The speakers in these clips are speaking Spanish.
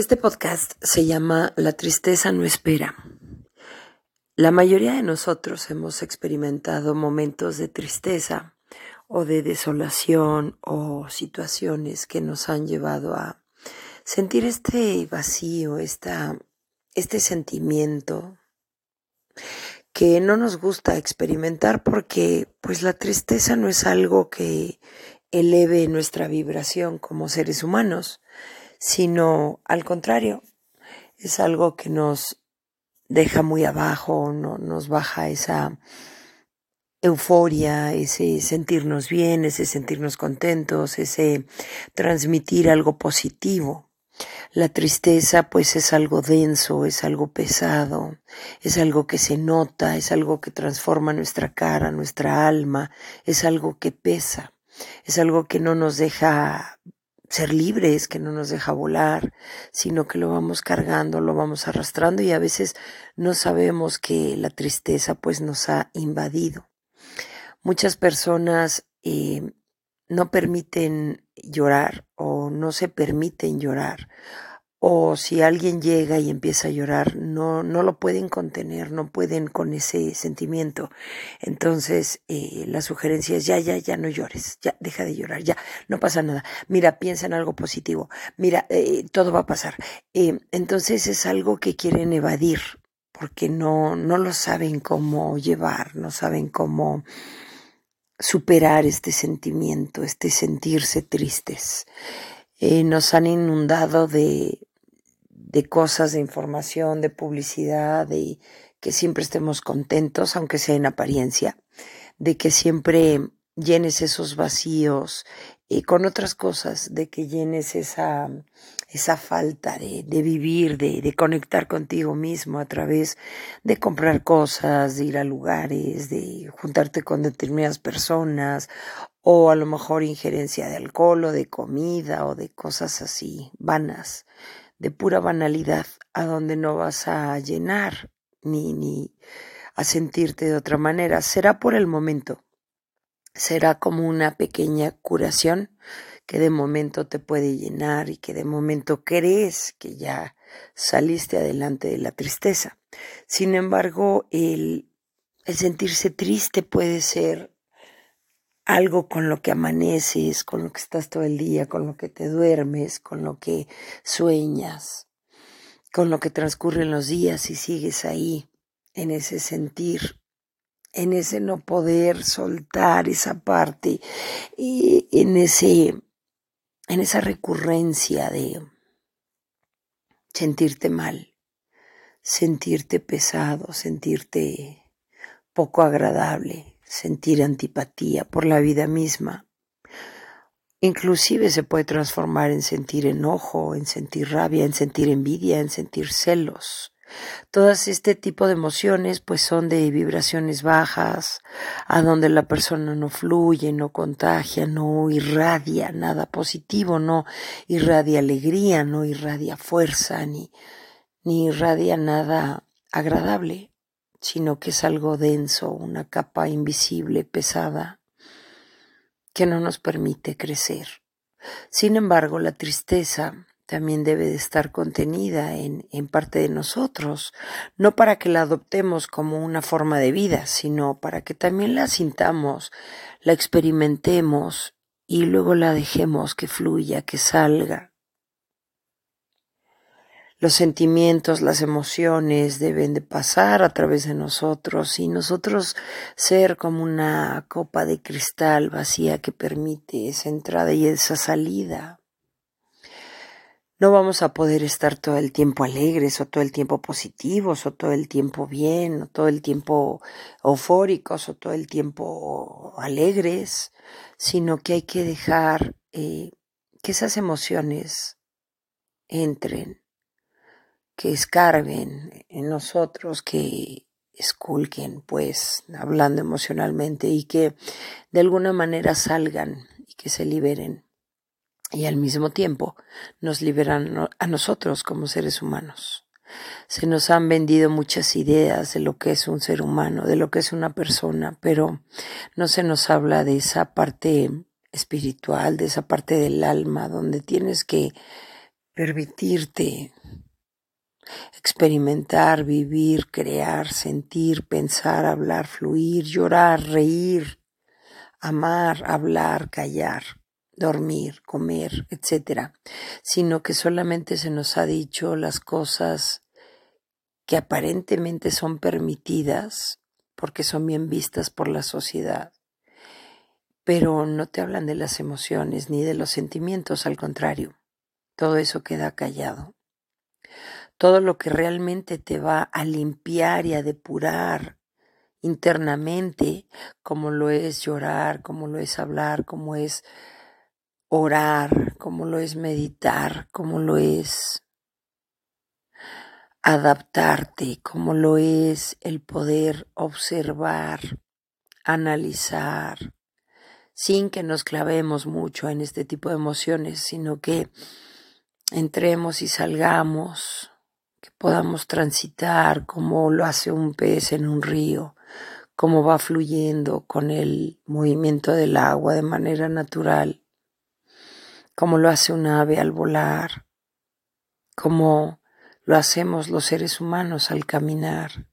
Este podcast se llama La tristeza no espera. La mayoría de nosotros hemos experimentado momentos de tristeza o de desolación o situaciones que nos han llevado a sentir este vacío, esta, este sentimiento que no nos gusta experimentar porque pues la tristeza no es algo que eleve nuestra vibración como seres humanos sino al contrario, es algo que nos deja muy abajo, no, nos baja esa euforia, ese sentirnos bien, ese sentirnos contentos, ese transmitir algo positivo. La tristeza pues es algo denso, es algo pesado, es algo que se nota, es algo que transforma nuestra cara, nuestra alma, es algo que pesa, es algo que no nos deja ser libres, que no nos deja volar, sino que lo vamos cargando, lo vamos arrastrando y a veces no sabemos que la tristeza pues nos ha invadido. Muchas personas eh, no permiten llorar o no se permiten llorar o si alguien llega y empieza a llorar, no, no lo pueden contener, no pueden con ese sentimiento. Entonces, eh, la sugerencia es ya, ya, ya no llores, ya, deja de llorar, ya, no pasa nada. Mira, piensa en algo positivo, mira, eh, todo va a pasar. Eh, entonces es algo que quieren evadir, porque no, no lo saben cómo llevar, no saben cómo superar este sentimiento, este sentirse tristes. nos han inundado de de cosas, de información, de publicidad, de que siempre estemos contentos, aunque sea en apariencia, de que siempre llenes esos vacíos y con otras cosas, de que llenes esa, esa falta de, de vivir, de, de, conectar contigo mismo a través de comprar cosas, de ir a lugares, de juntarte con determinadas personas, o a lo mejor injerencia de alcohol o de comida o de cosas así vanas de pura banalidad a donde no vas a llenar ni, ni a sentirte de otra manera. Será por el momento. Será como una pequeña curación que de momento te puede llenar y que de momento crees que ya saliste adelante de la tristeza. Sin embargo, el, el sentirse triste puede ser algo con lo que amaneces, con lo que estás todo el día, con lo que te duermes, con lo que sueñas, con lo que transcurren los días y sigues ahí, en ese sentir, en ese no poder soltar esa parte y en ese en esa recurrencia de sentirte mal, sentirte pesado, sentirte poco agradable, sentir antipatía por la vida misma. Inclusive se puede transformar en sentir enojo, en sentir rabia, en sentir envidia, en sentir celos. Todas este tipo de emociones pues son de vibraciones bajas, a donde la persona no fluye, no contagia, no irradia nada positivo, no irradia alegría, no irradia fuerza, ni, ni irradia nada agradable sino que es algo denso, una capa invisible, pesada, que no nos permite crecer. Sin embargo, la tristeza también debe de estar contenida en, en, parte de nosotros, no para que la adoptemos como una forma de vida, sino para que también la sintamos, la experimentemos y luego la dejemos que fluya, que salga. Los sentimientos, las emociones deben de pasar a través de nosotros y nosotros ser como una copa de cristal vacía que permite esa entrada y esa salida. No vamos a poder estar todo el tiempo alegres o todo el tiempo positivos o todo el tiempo bien o todo el tiempo eufóricos o todo el tiempo alegres, sino que hay que dejar eh, que esas emociones entren que escarben en nosotros, que esculquen, pues, hablando emocionalmente y que de alguna manera salgan y que se liberen y al mismo tiempo nos liberan a nosotros como seres humanos. Se nos han vendido muchas ideas de lo que es un ser humano, de lo que es una persona, pero no se nos habla de esa parte espiritual, de esa parte del alma, donde tienes que permitirte experimentar, vivir, crear, sentir, pensar, hablar, fluir, llorar, reír, amar, hablar, callar, dormir, comer, etc. Sino que solamente se nos ha dicho las cosas que aparentemente son permitidas porque son bien vistas por la sociedad. Pero no te hablan de las emociones ni de los sentimientos, al contrario, todo eso queda callado. Todo lo que realmente te va a limpiar y a depurar internamente, como lo es llorar, como lo es hablar, como es orar, como lo es meditar, como lo es adaptarte, como lo es el poder observar, analizar, sin que nos clavemos mucho en este tipo de emociones, sino que entremos y salgamos, que podamos transitar como lo hace un pez en un río, cómo va fluyendo con el movimiento del agua de manera natural, como lo hace un ave al volar, como lo hacemos los seres humanos al caminar.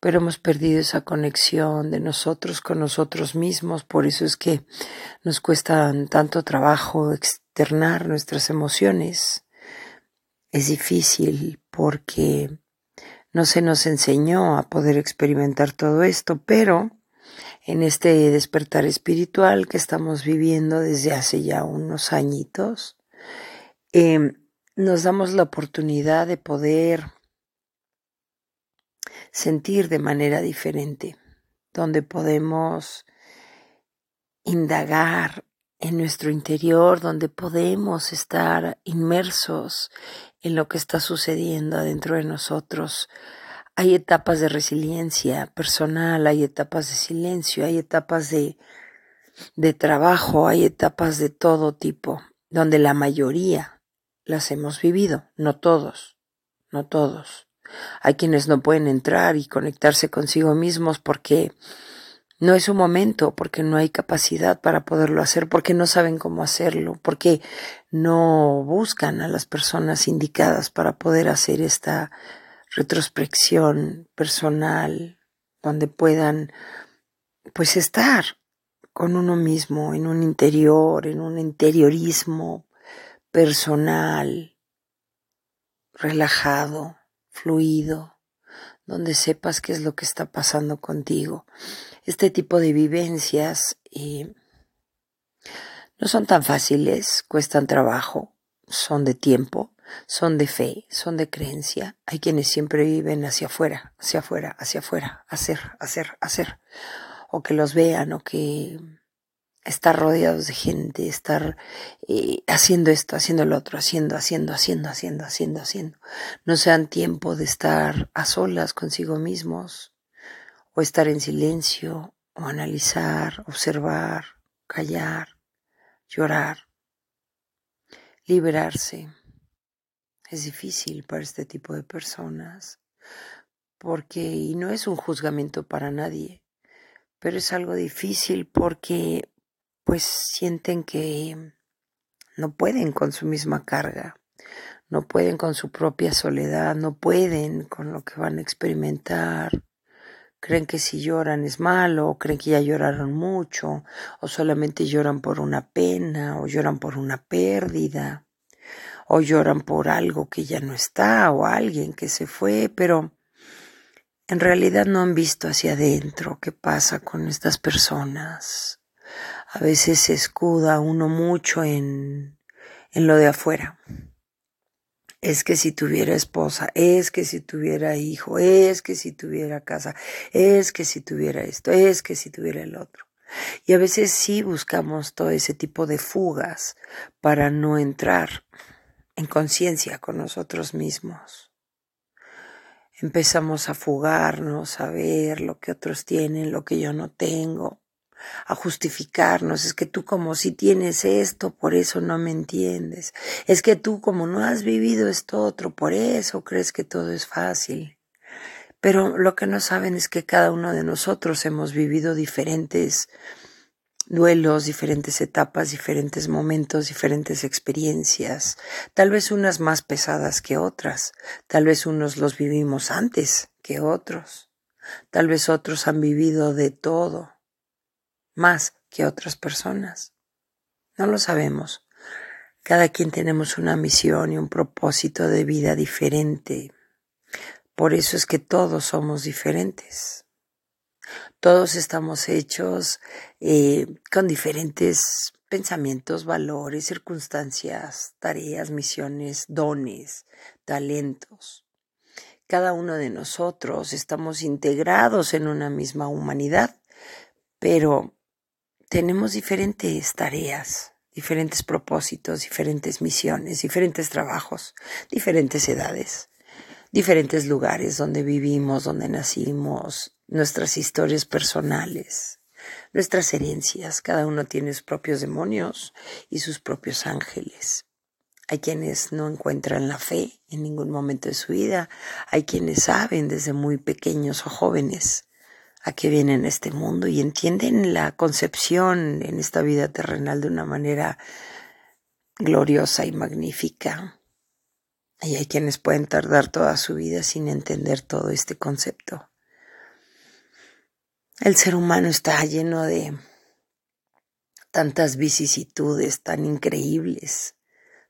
Pero hemos perdido esa conexión de nosotros con nosotros mismos, por eso es que nos cuesta tanto trabajo externar nuestras emociones. Es difícil porque no se nos enseñó a poder experimentar todo esto, pero en este despertar espiritual que estamos viviendo desde hace ya unos añitos, em, nos damos la oportunidad de poder sentir de manera diferente, donde podemos indagar en nuestro interior, donde podemos estar inmersos en lo que está sucediendo adentro de nosotros. Hay etapas de resiliencia personal, hay etapas de silencio, hay etapas de, de trabajo, hay etapas de todo tipo, donde la mayoría las hemos vivido, no todos, no todos. Hay quienes no pueden entrar y conectarse consigo mismos porque no es su momento, porque no hay capacidad para poderlo hacer, porque no saben cómo hacerlo, porque no buscan a las personas indicadas para poder hacer esta retrospección personal, donde puedan pues estar con uno mismo, en un interior, en un interiorismo personal, relajado, fluido, donde sepas qué es lo que está pasando contigo. Este tipo de vivencias eh, no son tan fáciles, cuestan trabajo, son de tiempo, son de fe, son de creencia. Hay quienes siempre viven hacia afuera, hacia afuera, hacia afuera, hacer, hacer, hacer. O que los vean, o que estar rodeados de gente, estar eh, haciendo esto, haciendo lo otro, haciendo, haciendo, haciendo, haciendo, haciendo, haciendo. No sean tiempo de estar a solas consigo mismos, o estar en silencio, o analizar, observar, callar, llorar, liberarse. Es difícil para este tipo de personas, porque, y no es un juzgamiento para nadie, pero es algo difícil porque pues sienten que no pueden con su misma carga, no pueden con su propia soledad, no pueden con lo que van a experimentar. Creen que si lloran es malo, o creen que ya lloraron mucho, o solamente lloran por una pena, o lloran por una pérdida, o lloran por algo que ya no está, o alguien que se fue, pero en realidad no han visto hacia adentro qué pasa con estas personas a veces se escuda uno mucho en, en lo de afuera. Es que si tuviera esposa, es que si tuviera hijo, es que si tuviera casa, es que si tuviera esto, es que si tuviera el otro. Y a veces sí buscamos todo ese tipo de fugas para no entrar en conciencia con nosotros mismos. Empezamos a fugarnos, a ver lo que otros tienen, lo que yo no tengo, a justificarnos, es que tú como si tienes esto, por eso no me entiendes, es que tú como no has vivido esto otro, por eso crees que todo es fácil. Pero lo que no saben es que cada uno de nosotros hemos vivido diferentes duelos, diferentes etapas, diferentes momentos, diferentes experiencias, tal vez unas más pesadas que otras, tal vez unos los vivimos antes que otros, tal vez otros han vivido de todo, más que otras personas. No lo sabemos. Cada quien tenemos una misión y un propósito de vida diferente. Por eso es que todos somos diferentes. Todos estamos hechos eh, con diferentes pensamientos, valores, circunstancias, tareas, misiones, dones, talentos. Cada uno de nosotros estamos integrados en una misma humanidad, pero tenemos diferentes tareas, diferentes propósitos, diferentes misiones, diferentes trabajos, diferentes edades, diferentes lugares donde vivimos, donde nacimos, nuestras historias personales, nuestras herencias. Cada uno tiene sus propios demonios y sus propios ángeles. Hay quienes no encuentran la fe en ningún momento de su vida. Hay quienes saben desde muy pequeños o jóvenes a qué vienen este mundo y entienden la concepción en esta vida terrenal de una manera gloriosa y magnífica. Y hay quienes pueden tardar toda su vida sin entender todo este concepto. El ser humano está lleno de tantas vicisitudes tan increíbles,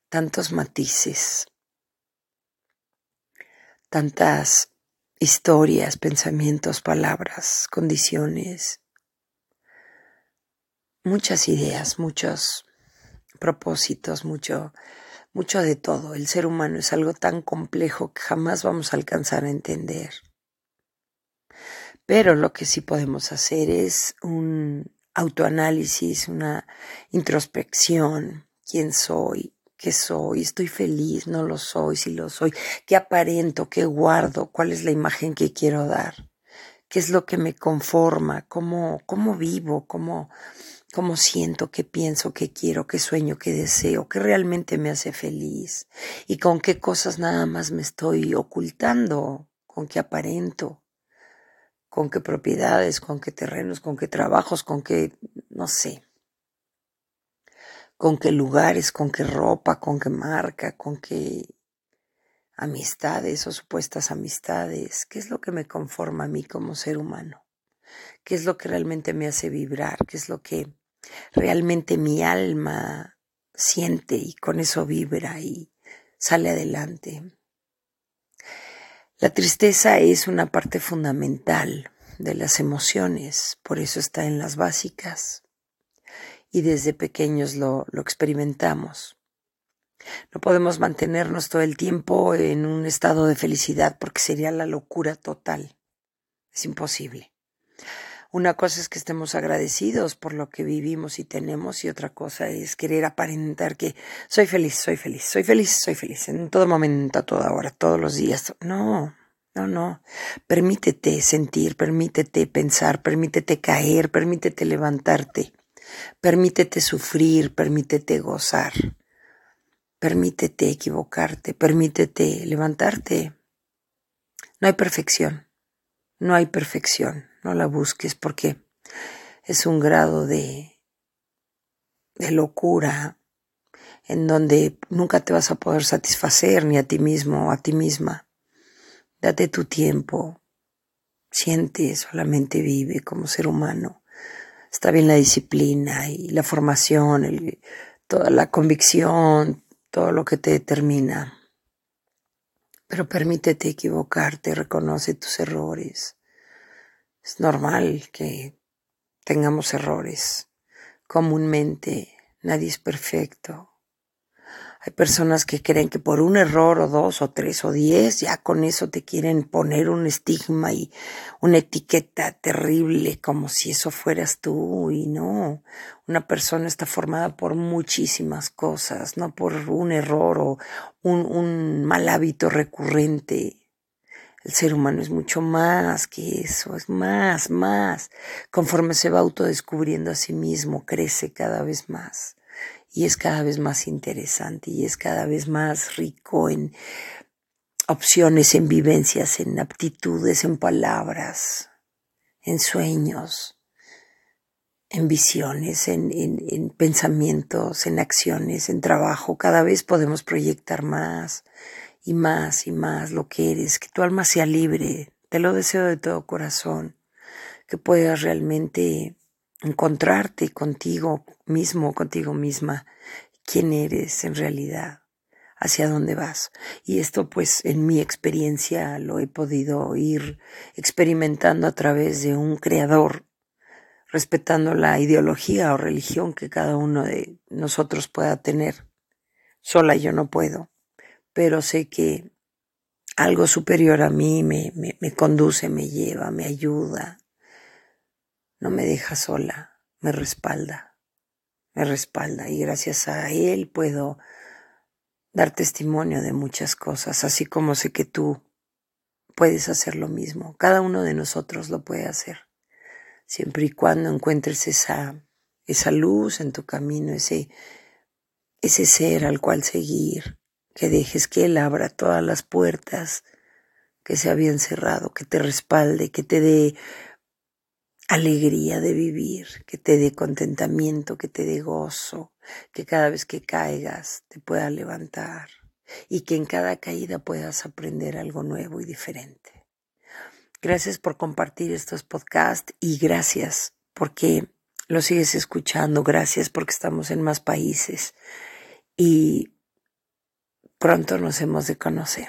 tantos matices, tantas historias, pensamientos, palabras, condiciones, muchas ideas, muchos propósitos, mucho, mucho de todo. El ser humano es algo tan complejo que jamás vamos a alcanzar a entender. Pero lo que sí podemos hacer es un autoanálisis, una introspección. ¿Quién soy? ¿Qué soy? ¿Estoy feliz? ¿No lo soy? ¿Si lo soy? ¿Qué aparento? ¿Qué guardo? ¿Cuál es la imagen que quiero dar? ¿Qué es lo que me conforma? ¿Cómo, cómo vivo? ¿Cómo, cómo siento? ¿Qué pienso? ¿Qué quiero? ¿Qué sueño? ¿Qué deseo? ¿Qué realmente me hace feliz? ¿Y con qué cosas nada más me estoy ocultando? ¿Con qué aparento? con qué propiedades, con qué terrenos, con qué trabajos, con qué, no sé, con qué lugares, con qué ropa, con qué marca, con qué amistades o supuestas amistades, qué es lo que me conforma a mí como ser humano, qué es lo que realmente me hace vibrar, qué es lo que realmente mi alma siente y con eso vibra y sale adelante. La tristeza es una parte fundamental de las emociones, por eso está en las básicas y desde pequeños lo, lo experimentamos. No podemos mantenernos todo el tiempo en un estado de felicidad porque sería la locura total. Es imposible. Una cosa es que estemos agradecidos por lo que vivimos y tenemos y otra cosa es querer aparentar que soy feliz, soy feliz, soy feliz, soy feliz en todo momento, a toda hora, todos los días. No, no, no. Permítete sentir, permítete pensar, permítete caer, permítete levantarte, permítete sufrir, permítete gozar, permítete equivocarte, permítete levantarte. No hay perfección, no hay perfección no la busques porque es un grado de, de locura en donde nunca te vas a poder satisfacer ni a ti mismo o a ti misma. Date tu tiempo, siente, solamente vive como ser humano. Está bien la disciplina y la formación, toda la convicción, todo lo que te determina. Pero permítete equivocarte, reconoce tus errores. Es normal que tengamos errores. Comúnmente nadie es perfecto. Hay personas que creen que por un error o dos o tres o diez ya con eso te quieren poner un estigma y una etiqueta terrible como si eso fueras tú y no. Una persona está formada por muchísimas cosas, no por un error o un, un mal hábito recurrente. El ser humano es mucho más que eso, es más, más. Conforme se va autodescubriendo a sí mismo, crece cada vez más y es cada vez más interesante y es cada vez más rico en opciones, en vivencias, en aptitudes, en palabras, en sueños. en visiones, en, en, pensamientos, en acciones, en trabajo. Cada vez podemos proyectar más y más y más lo que eres, que tu alma sea libre. Te lo deseo de todo corazón, que puedas realmente encontrarte contigo mismo, contigo misma, quién eres en realidad, hacia dónde vas. Y esto pues en mi experiencia lo he podido ir experimentando a través de un creador respetando la ideología o religión que cada uno de nosotros pueda tener. Sola yo no puedo, pero sé que algo superior a mí me, me, me conduce, me lleva, me ayuda, no me deja sola, me respalda, me respalda. Y gracias a él puedo dar testimonio de muchas cosas, así como sé que tú puedes hacer lo mismo, cada uno de nosotros lo puede hacer. Siempre y cuando encuentres esa, esa luz en tu camino, ese, ese ser al cual seguir, que dejes que Él abra todas las puertas que se habían cerrado, que te respalde, que te dé alegría de vivir, que te dé contentamiento, que te dé gozo, que cada vez que caigas te pueda levantar y que en cada caída puedas aprender algo nuevo y diferente. Gracias por compartir estos podcasts y gracias porque lo sigues escuchando. Gracias porque estamos en más países y pronto nos hemos de conocer.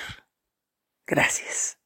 Gracias.